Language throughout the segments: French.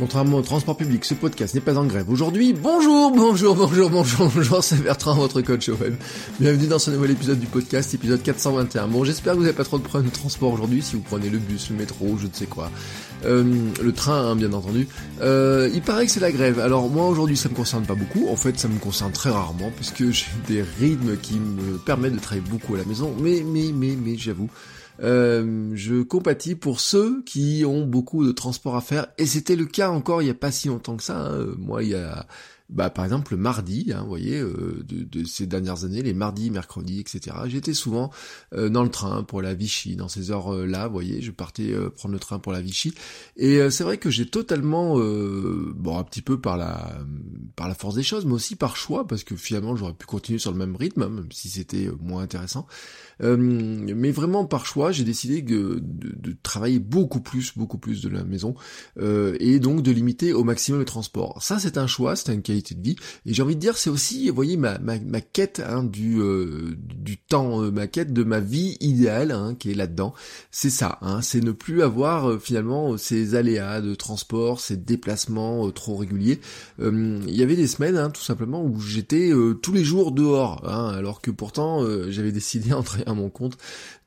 Contrairement au transport public, ce podcast n'est pas en grève aujourd'hui. Bonjour, bonjour, bonjour, bonjour, bonjour, c'est Bertrand, votre coach web. Bienvenue dans ce nouvel épisode du podcast, épisode 421. Bon, j'espère que vous n'avez pas trop de problèmes de transport aujourd'hui, si vous prenez le bus, le métro, je ne sais quoi. Euh, le train, hein, bien entendu. Euh, il paraît que c'est la grève. Alors moi, aujourd'hui, ça me concerne pas beaucoup. En fait, ça me concerne très rarement, puisque j'ai des rythmes qui me permettent de travailler beaucoup à la maison. Mais, mais, mais, mais, j'avoue. Euh, je compatis pour ceux qui ont beaucoup de transport à faire, et c'était le cas encore il n'y a pas si longtemps que ça. Hein. Moi, il y a bah, par exemple le mardi, hein, vous voyez, euh, de, ces dernières années, les mardis, mercredis, etc. J'étais souvent euh, dans le train pour la Vichy, dans ces heures-là, vous voyez, je partais prendre le train pour la Vichy, et c'est vrai que j'ai totalement, bon, un petit peu par la, par la force des choses, mais aussi par choix, parce que finalement j'aurais pu continuer sur le même rythme, hein, même si c'était moins intéressant. Euh, mais vraiment par choix, j'ai décidé de, de, travailler beaucoup plus, beaucoup plus de la maison, euh, et donc de limiter au maximum le transport. Ça, c'est un choix, c'est une qualité de vie, et j'ai envie de dire, c'est aussi, vous voyez, ma, ma, ma quête hein, du, euh, du temps, ma quête de ma vie idéale, hein, qui est là-dedans. C'est ça, hein, c'est ne plus avoir finalement ces aléas de transport, ces déplacements trop réguliers. Il y avait des semaines, hein, tout simplement, où j'étais tous les jours dehors, hein, alors que pourtant j'avais décidé entre mon compte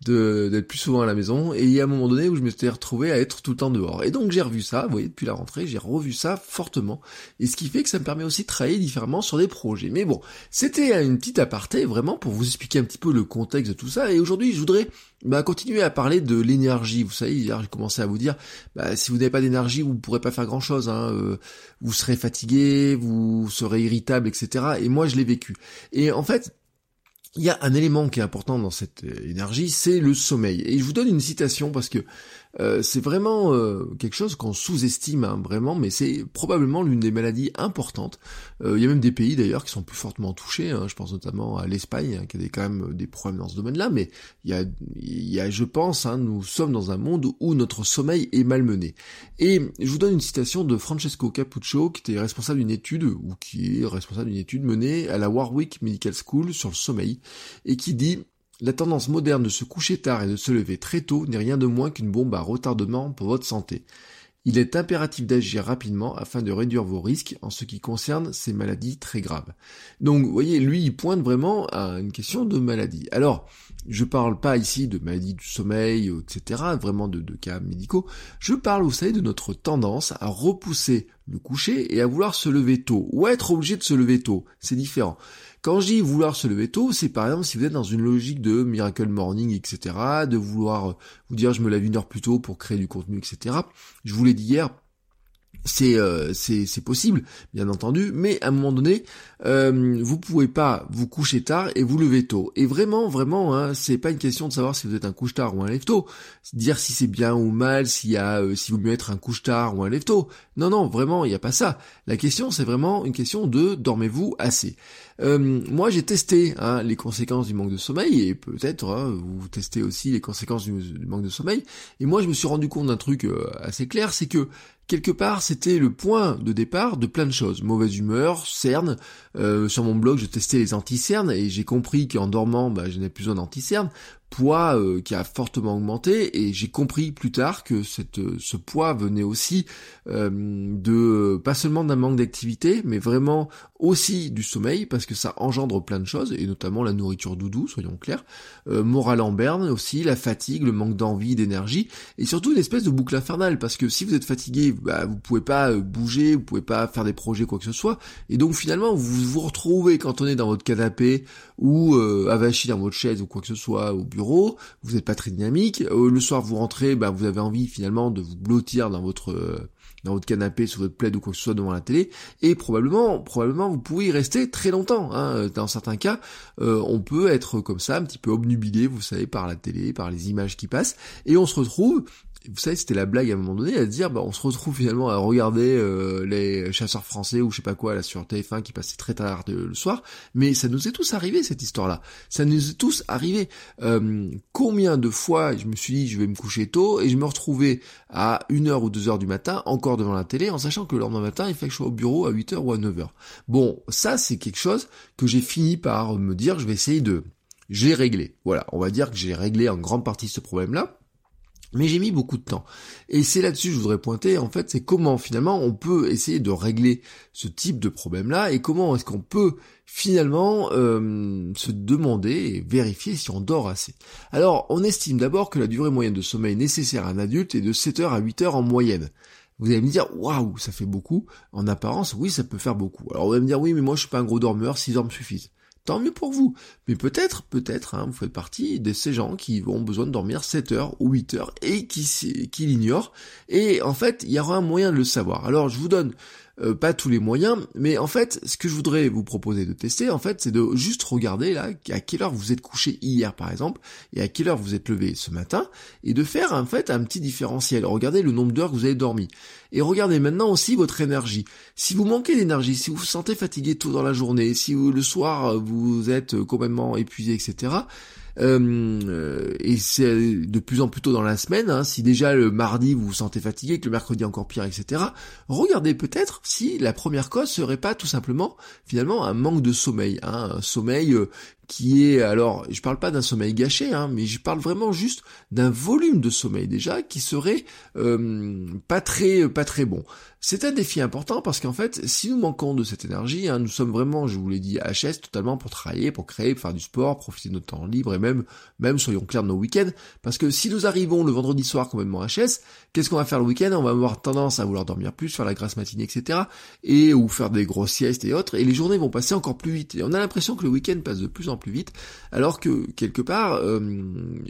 d'être plus souvent à la maison et il y a un moment donné où je me suis retrouvé à être tout le temps dehors. Et donc j'ai revu ça, vous voyez, depuis la rentrée, j'ai revu ça fortement. Et ce qui fait que ça me permet aussi de travailler différemment sur des projets. Mais bon, c'était une petite aparté vraiment pour vous expliquer un petit peu le contexte de tout ça. Et aujourd'hui, je voudrais bah, continuer à parler de l'énergie. Vous savez, hier j'ai commencé à vous dire, bah, si vous n'avez pas d'énergie, vous ne pourrez pas faire grand-chose. Hein. Euh, vous serez fatigué, vous serez irritable, etc. Et moi, je l'ai vécu. Et en fait, il y a un élément qui est important dans cette euh, énergie, c'est le sommeil. Et je vous donne une citation parce que euh, c'est vraiment euh, quelque chose qu'on sous-estime hein, vraiment, mais c'est probablement l'une des maladies importantes. Euh, il y a même des pays d'ailleurs qui sont plus fortement touchés. Hein, je pense notamment à l'Espagne hein, qui a quand même des problèmes dans ce domaine-là. Mais il y a, il y a je pense, hein, nous sommes dans un monde où notre sommeil est malmené. Et je vous donne une citation de Francesco Capuccio, qui était responsable d'une étude ou qui est responsable d'une étude menée à la Warwick Medical School sur le sommeil, et qui dit la tendance moderne de se coucher tard et de se lever très tôt n'est rien de moins qu'une bombe à retardement pour votre santé. Il est impératif d'agir rapidement afin de réduire vos risques en ce qui concerne ces maladies très graves. Donc, vous voyez, lui, il pointe vraiment à une question de maladie. Alors, je parle pas ici de maladies du sommeil, etc., vraiment de, cas médicaux. Je parle, vous savez, de notre tendance à repousser le coucher et à vouloir se lever tôt, ou être obligé de se lever tôt. C'est différent. Quand je dis vouloir se lever tôt, c'est par exemple si vous êtes dans une logique de miracle morning, etc., de vouloir euh, vous dire je me lève une heure plus tôt pour créer du contenu, etc. Je vous l'ai dit hier, c'est euh, c'est possible, bien entendu, mais à un moment donné, euh, vous pouvez pas vous coucher tard et vous lever tôt. Et vraiment, vraiment, hein, c'est pas une question de savoir si vous êtes un couche tard ou un lève tôt, dire si c'est bien ou mal, s'il y a, euh, si vous mieux être un couche tard ou un lève tôt. Non, non, vraiment, il n'y a pas ça. La question, c'est vraiment une question de dormez-vous assez. Euh, moi, j'ai testé hein, les conséquences du manque de sommeil et peut-être hein, vous testez aussi les conséquences du, manque de sommeil. Et moi, je me suis rendu compte d'un truc assez clair, c'est que quelque part, c'était le point de départ de plein de choses. Mauvaise humeur, cernes. Euh, sur mon blog, je testais les anti-cernes et j'ai compris qu'en dormant, bah, je n'avais plus besoin d'anti-cernes poids euh, qui a fortement augmenté et j'ai compris plus tard que cette, euh, ce poids venait aussi euh, de pas seulement d'un manque d'activité mais vraiment aussi du sommeil parce que ça engendre plein de choses et notamment la nourriture doudou soyons clairs moral en berne aussi la fatigue le manque d'envie d'énergie et surtout une espèce de boucle infernale parce que si vous êtes fatigué bah, vous pouvez pas bouger vous pouvez pas faire des projets quoi que ce soit et donc finalement vous vous retrouvez quand on est dans votre canapé ou avachi dans votre chaise ou quoi que ce soit au bureau vous n'êtes pas très dynamique, euh, le soir vous rentrez, bah, vous avez envie finalement de vous blottir dans votre euh, dans votre canapé, sur votre plaid ou quoi que ce soit devant la télé, et probablement, probablement vous pouvez y rester très longtemps. Hein. Dans certains cas, euh, on peut être comme ça, un petit peu obnubilé, vous savez, par la télé, par les images qui passent, et on se retrouve vous savez, c'était la blague à un moment donné, à dire, bah, on se retrouve finalement à regarder euh, les chasseurs français ou je sais pas quoi là sur TF1 qui passait très tard le soir, mais ça nous est tous arrivé cette histoire-là. Ça nous est tous arrivé. Euh, combien de fois je me suis dit, je vais me coucher tôt et je me retrouvais à 1h ou 2h du matin encore devant la télé en sachant que le lendemain matin il fait que je sois au bureau à 8h ou à 9h. Bon, ça c'est quelque chose que j'ai fini par me dire, je vais essayer de... J'ai réglé. Voilà, on va dire que j'ai réglé en grande partie ce problème-là. Mais j'ai mis beaucoup de temps. Et c'est là-dessus que je voudrais pointer, en fait, c'est comment finalement on peut essayer de régler ce type de problème-là et comment est-ce qu'on peut finalement euh, se demander et vérifier si on dort assez. Alors, on estime d'abord que la durée moyenne de sommeil nécessaire à un adulte est de 7 heures à 8 heures en moyenne. Vous allez me dire, waouh, ça fait beaucoup. En apparence, oui, ça peut faire beaucoup. Alors, vous allez me dire, oui, mais moi, je suis pas un gros dormeur, 6 heures me suffisent tant mieux pour vous. Mais peut-être, peut-être, hein, vous faites partie de ces gens qui ont besoin de dormir 7 heures ou 8 heures et qui, qui l'ignorent. Et en fait, il y aura un moyen de le savoir. Alors, je vous donne euh, pas tous les moyens, mais en fait, ce que je voudrais vous proposer de tester, en fait, c'est de juste regarder là à quelle heure vous êtes couché hier, par exemple, et à quelle heure vous êtes levé ce matin, et de faire en fait un petit différentiel. Regardez le nombre d'heures que vous avez dormi, et regardez maintenant aussi votre énergie. Si vous manquez d'énergie, si vous vous sentez fatigué tôt dans la journée, si vous, le soir vous êtes complètement épuisé, etc. Euh, et c'est de plus en plus tôt dans la semaine, hein, si déjà le mardi vous vous sentez fatigué, que le mercredi encore pire, etc., regardez peut-être si la première cause serait pas tout simplement finalement un manque de sommeil, hein, un sommeil euh, qui est alors, je parle pas d'un sommeil gâché, hein, mais je parle vraiment juste d'un volume de sommeil déjà qui serait euh, pas très pas très bon. C'est un défi important parce qu'en fait, si nous manquons de cette énergie, hein, nous sommes vraiment, je vous l'ai dit, HS totalement pour travailler, pour créer, pour faire du sport, profiter de notre temps libre et même, même soyons clairs de nos week-ends. Parce que si nous arrivons le vendredi soir complètement HS, qu'est-ce qu'on va faire le week-end? On va avoir tendance à vouloir dormir plus, faire la grasse matinée, etc. Et ou faire des grosses siestes et autres. Et les journées vont passer encore plus vite. Et on a l'impression que le week-end passe de plus en plus vite, alors que quelque part, euh,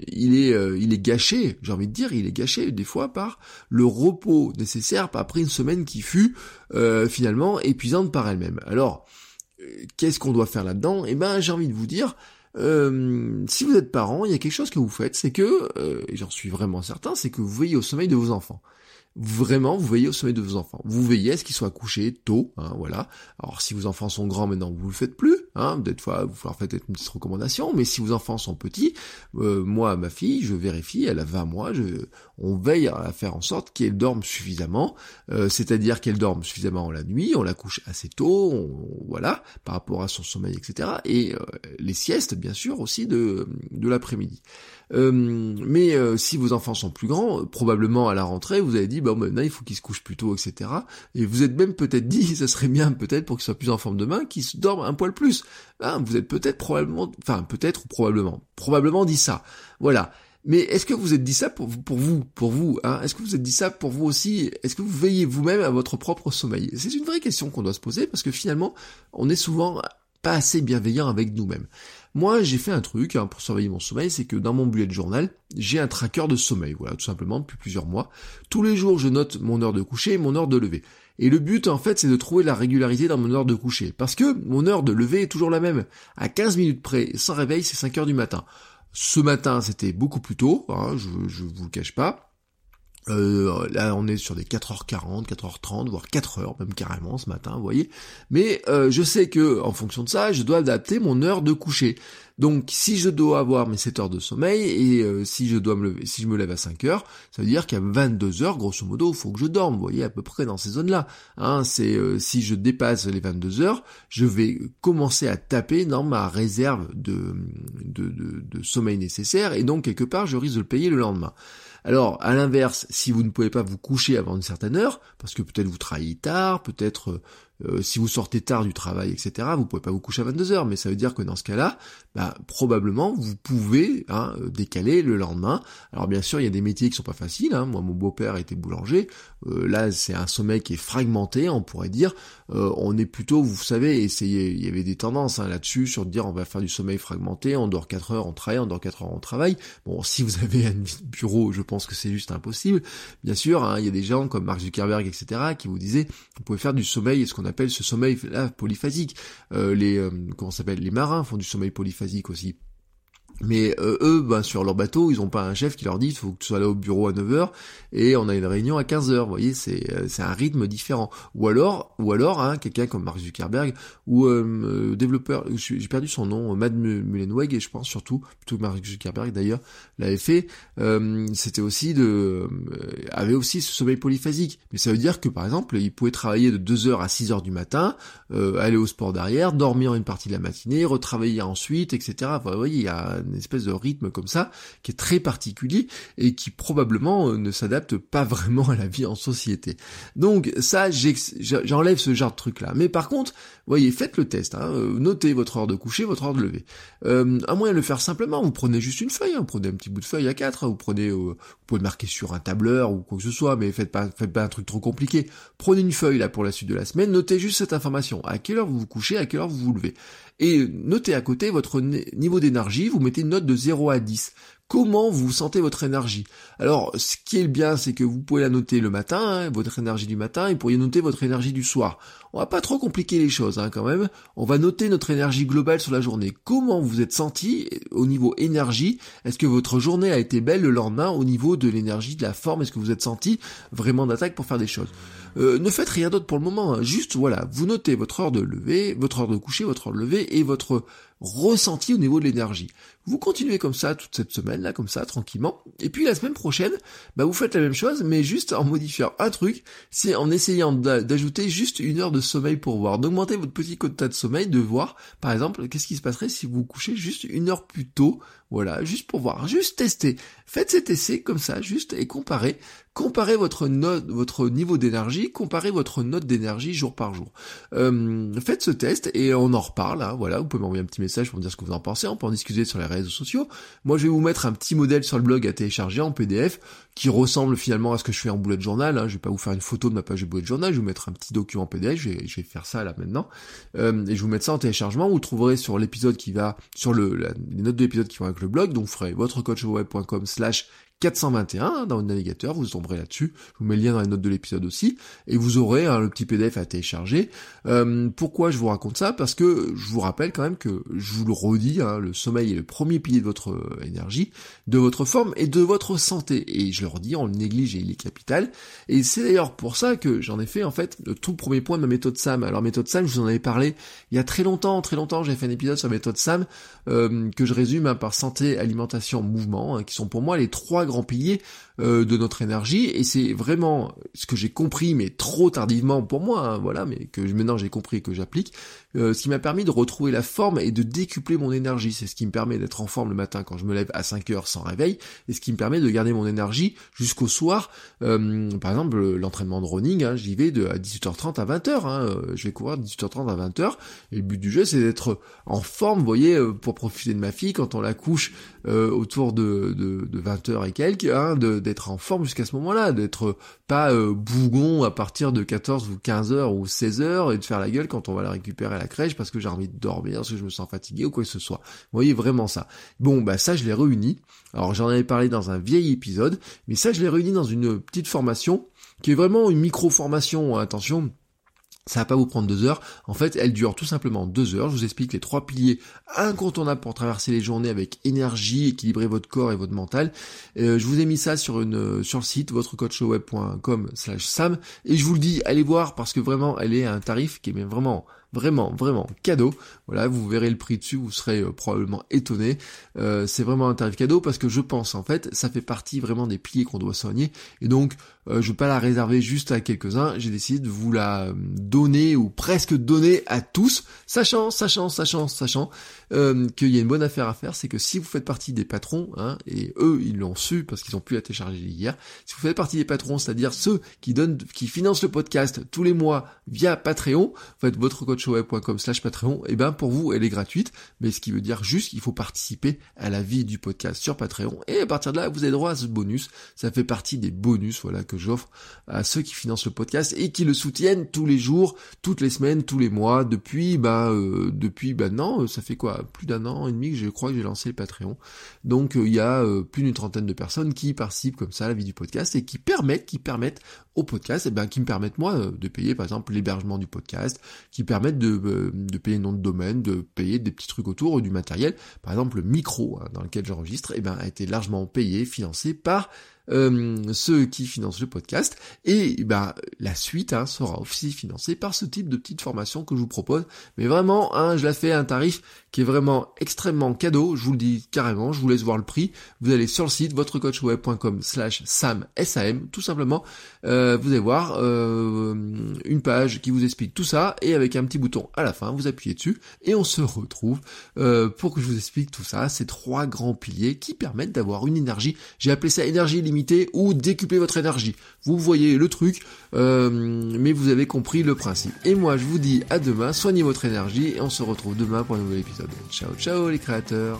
il est, euh, il est gâché. J'ai envie de dire, il est gâché des fois par le repos nécessaire après une semaine qui fut euh, finalement épuisante par elle-même. Alors, qu'est-ce qu'on doit faire là-dedans? Eh ben, j'ai envie de vous dire. si vous êtes parent, il y a quelque chose que vous faites, c'est que, et j'en suis vraiment certain, c'est que vous veillez au sommeil de vos enfants vraiment vous veillez au sommeil de vos enfants. Vous veillez à ce qu'ils soient couchés tôt, hein, voilà. Alors si vos enfants sont grands maintenant, vous le faites plus, hein, des fois vous faire peut-être une petite recommandation, mais si vos enfants sont petits, euh, moi ma fille, je vérifie, elle a 20 mois, je, on veille à faire en sorte qu'elle dorme suffisamment, euh, c'est-à-dire qu'elle dorme suffisamment la nuit, on la couche assez tôt, voilà, par rapport à son sommeil, etc. Et euh, les siestes, bien sûr, aussi de, de l'après-midi. Euh, mais euh, si vos enfants sont plus grands, probablement à la rentrée, vous avez dit, bah maintenant il faut qu'ils se couchent plus tôt, etc. Et vous êtes même peut-être dit, ça serait bien peut-être pour qu'ils soient plus en forme demain, qu'ils dorment un poil plus. Hein, vous êtes peut-être probablement, enfin peut-être ou probablement, probablement dit ça. Voilà. Mais est-ce que vous êtes dit ça pour, pour vous, pour vous hein? Est-ce que vous êtes dit ça pour vous aussi? Est-ce que vous veillez vous-même à votre propre sommeil? C'est une vraie question qu'on doit se poser parce que finalement, on est souvent pas assez bienveillant avec nous-mêmes. Moi, j'ai fait un truc hein, pour surveiller mon sommeil, c'est que dans mon bullet journal, j'ai un tracker de sommeil, voilà, tout simplement, depuis plusieurs mois. Tous les jours, je note mon heure de coucher et mon heure de lever. Et le but, en fait, c'est de trouver la régularité dans mon heure de coucher. Parce que mon heure de lever est toujours la même. À 15 minutes près, sans réveil, c'est 5 heures du matin. Ce matin, c'était beaucoup plus tôt, hein, je, je vous le cache pas. Euh, là, on est sur des 4h40, 4h30, voire 4h même carrément ce matin, vous voyez. Mais euh, je sais que en fonction de ça, je dois adapter mon heure de coucher. Donc si je dois avoir mes 7 heures de sommeil et euh, si je dois me lever, si je me lève à 5 heures, ça veut dire qu'à 22 heures, grosso modo, il faut que je dorme, vous voyez, à peu près dans ces zones-là. Hein, c'est si je dépasse les 22 heures, je vais commencer à taper dans ma réserve de, de, de sommeil nécessaire et donc quelque part, je risque de le payer le lendemain. Alors, à l'inverse, si vous ne pouvez pas vous coucher avant une certaine heure, parce que peut-être vous travaillez tard, peut-être euh, si vous sortez tard du travail, etc., vous pouvez pas vous coucher à 22 heures, mais ça veut dire que dans ce cas-là, bah, probablement vous pouvez hein, décaler le lendemain. Alors bien sûr, il y a des métiers qui sont pas faciles. Hein. Moi, mon beau-père était boulanger. Euh, là, c'est un sommeil qui est fragmenté, on pourrait dire. Euh, on est plutôt, vous savez, essayer, il y avait des tendances hein, là-dessus sur dire on va faire du sommeil fragmenté, on dort 4 heures, on travaille, on dort 4 heures, on travaille. Bon, si vous avez un bureau, je pense que c'est juste impossible. Bien sûr, hein, il y a des gens comme Mark Zuckerberg, etc., qui vous disaient vous pouvez faire du sommeil et ce qu'on appelle ce sommeil là polyphasique. Euh, les euh, comment s'appelle les marins font du sommeil polyphasique aussi. Mais euh, eux, ben, sur leur bateau, ils ont pas un chef qui leur dit il faut que tu sois là au bureau à 9h et on a une réunion à 15h. Vous voyez, c'est euh, c'est un rythme différent. Ou alors, ou alors, hein, quelqu'un comme Mark Zuckerberg ou euh, développeur, j'ai perdu son nom, Mad Mullenweg et je pense surtout plutôt que Mark Zuckerberg d'ailleurs l'avait fait. C'était aussi de avait aussi ce sommeil polyphasique. Mais ça veut dire que par exemple, il pouvait travailler de 2h à 6h du matin, aller au sport derrière, dormir une partie de la matinée, retravailler ensuite, etc. vous voyez, il y a un espèce de rythme comme ça, qui est très particulier et qui probablement euh, ne s'adapte pas vraiment à la vie en société. Donc ça, j'enlève ce genre de truc-là. Mais par contre, voyez, faites le test, hein, euh, notez votre heure de coucher, votre heure de lever. Euh, un moyen de le faire simplement, vous prenez juste une feuille, hein, vous prenez un petit bout de feuille à quatre, hein, vous prenez, euh, vous pouvez marquer sur un tableur ou quoi que ce soit, mais faites pas, faites pas un truc trop compliqué. Prenez une feuille là pour la suite de la semaine, notez juste cette information. À quelle heure vous vous couchez, à quelle heure vous vous levez. Et notez à côté votre niveau d'énergie, vous mettez note de 0 à 10 comment vous sentez votre énergie? Alors, ce qui est bien, c'est que vous pouvez la noter le matin, hein, votre énergie du matin, et pourriez noter votre énergie du soir. On va pas trop compliquer les choses hein, quand même. On va noter notre énergie globale sur la journée. Comment vous êtes senti au niveau énergie? Est-ce que votre journée a été belle le lendemain au niveau de l'énergie, de la forme? Est-ce que vous êtes senti vraiment d'attaque pour faire des choses? Euh, Ne faites rien d'autre pour le moment. Hein. Juste voilà, vous notez votre heure de lever, votre heure de coucher, votre heure de lever et votre ressenti au niveau de l'énergie. Vous continuez comme ça toute cette semaine là, comme ça, tranquillement. Et puis la semaine prochaine, bah vous faites la même chose, mais juste en modifiant un truc, c'est en essayant d'ajouter juste une heure de sommeil pour voir, d'augmenter votre petit quota de sommeil, de voir, par exemple, qu'est-ce qui se passerait si vous vous couchez juste une heure plus tôt, voilà, juste pour voir, juste tester. Faites cet essai comme ça, juste et comparez, comparez votre note, votre niveau d'énergie, comparez votre note d'énergie jour par jour. Euh, faites ce test et on en reparle. Hein, voilà, vous pouvez m'envoyer un petit message pour me dire ce que vous en pensez. On peut en discuter sur les réseaux sociaux. Moi, je vais vous mettre un petit modèle sur le blog à télécharger en PDF qui ressemble finalement à ce que je fais en bullet journal. Hein. Je vais pas vous faire une photo de ma page de bullet journal, je vais vous mettre un petit document PDF, je vais, je faire ça là maintenant. Euh, et je vous mettre ça en téléchargement. Vous trouverez sur l'épisode qui va, sur le, les notes de l'épisode qui vont avec le blog. Donc vous ferez votrecoachweb.com slash 421 dans le navigateur, vous tomberez là-dessus. Je vous mets le lien dans les notes de l'épisode aussi, et vous aurez hein, le petit PDF à télécharger. Euh, pourquoi je vous raconte ça? Parce que je vous rappelle quand même que, je vous le redis, hein, le sommeil est le premier pilier de votre euh, énergie, de votre forme et de votre santé. Et je le redis, on le néglige et il est capital. Et c'est d'ailleurs pour ça que j'en ai fait en fait le tout premier point de ma méthode SAM. Alors méthode SAM, je vous en avais parlé il y a très longtemps, très longtemps, j'ai fait un épisode sur la méthode SAM euh, que je résume hein, par santé, alimentation, mouvement, qui sont pour moi les trois grands grand euh, de notre énergie. Et c'est vraiment ce que j'ai compris mais trop tardivement pour moi hein, voilà mais que maintenant j'ai compris et que j'applique euh, ce qui m'a permis de retrouver la forme et de décupler mon énergie. C'est ce qui me permet d'être en forme le matin quand je me lève à 5 heures sans réveil et ce qui me permet de garder mon énergie jusqu'au soir. Euh, par exemple l'entraînement de running hein, j'y vais de à 18h30 à 20h hein, je vais courir de 18h30 à 20h et le but du jeu c'est d'être en forme vous voyez pour profiter de ma fille quand on la couche autour de, de, de 20h et quelques hein, d'être en forme jusqu'à ce moment-là, d'être pas euh, bougon à partir de 14 ou 15 heures ou 16 heures et de faire la gueule quand on va la récupérer à la crèche parce que j'ai envie de dormir, parce que je me sens fatigué ou quoi que ce soit. Vous voyez vraiment ça. Bon, bah ça je l'ai réuni. Alors j'en avais parlé dans un vieil épisode, mais ça je l'ai réuni dans une petite formation qui est vraiment une micro-formation, attention, ça va pas vous prendre deux heures. En fait, elle dure tout simplement deux heures. Je vous explique les trois piliers incontournables pour traverser les journées avec énergie, équilibrer votre corps et votre mental. Euh, je vous ai mis ça sur une sur le site votrecoachweb.com/slash sam et je vous le dis, allez voir parce que vraiment, elle est un tarif qui est vraiment Vraiment, vraiment cadeau. Voilà, vous verrez le prix dessus, vous serez euh, probablement étonné. Euh, c'est vraiment un tarif cadeau parce que je pense en fait, ça fait partie vraiment des piliers qu'on doit soigner. Et donc, euh, je vais pas la réserver juste à quelques-uns. J'ai décidé de vous la donner ou presque donner à tous, sachant, sachant, sachant, sachant qu'il y a une bonne affaire à faire. C'est que si vous faites partie des patrons, hein, et eux ils l'ont su parce qu'ils ont pu la télécharger hier. Si vous faites partie des patrons, c'est-à-dire ceux qui donnent, qui financent le podcast tous les mois via Patreon, en fait votre slash Patreon, et eh ben pour vous elle est gratuite, mais ce qui veut dire juste qu'il faut participer à la vie du podcast sur Patreon, et à partir de là vous avez droit à ce bonus, ça fait partie des bonus voilà que j'offre à ceux qui financent le podcast et qui le soutiennent tous les jours, toutes les semaines, tous les mois, depuis bah euh, depuis bah non, ça fait quoi, plus d'un an et demi que je crois que j'ai lancé le Patreon, donc euh, il y a euh, plus d'une trentaine de personnes qui participent comme ça à la vie du podcast et qui permettent, qui permettent au podcast, et ben qui me permettent moi de payer par exemple l'hébergement du podcast, qui permettent euh, de, payer le nom de domaine, de payer des petits trucs autour du matériel. Par exemple, le micro hein, dans lequel j'enregistre, eh ben, a été largement payé, financé par euh, ceux qui financent le podcast. Et bah la suite hein, sera aussi financée par ce type de petite formation que je vous propose. Mais vraiment, hein, je la fais à un tarif qui est vraiment extrêmement cadeau, je vous le dis carrément, je vous laisse voir le prix. Vous allez sur le site votrecoachweb.com slash sam, S-A-M, tout simplement. Euh, vous allez voir euh, une page qui vous explique tout ça et avec un petit bouton à la fin, vous appuyez dessus et on se retrouve pour que je vous explique tout ça. Ces trois grands piliers qui permettent d'avoir une énergie, j'ai appelé ça énergie limitée ou décupler votre énergie. Vous voyez le truc, mais vous avez compris le principe. Et moi je vous dis à demain, soignez votre énergie et on se retrouve demain pour un nouvel épisode. Ciao ciao les créateurs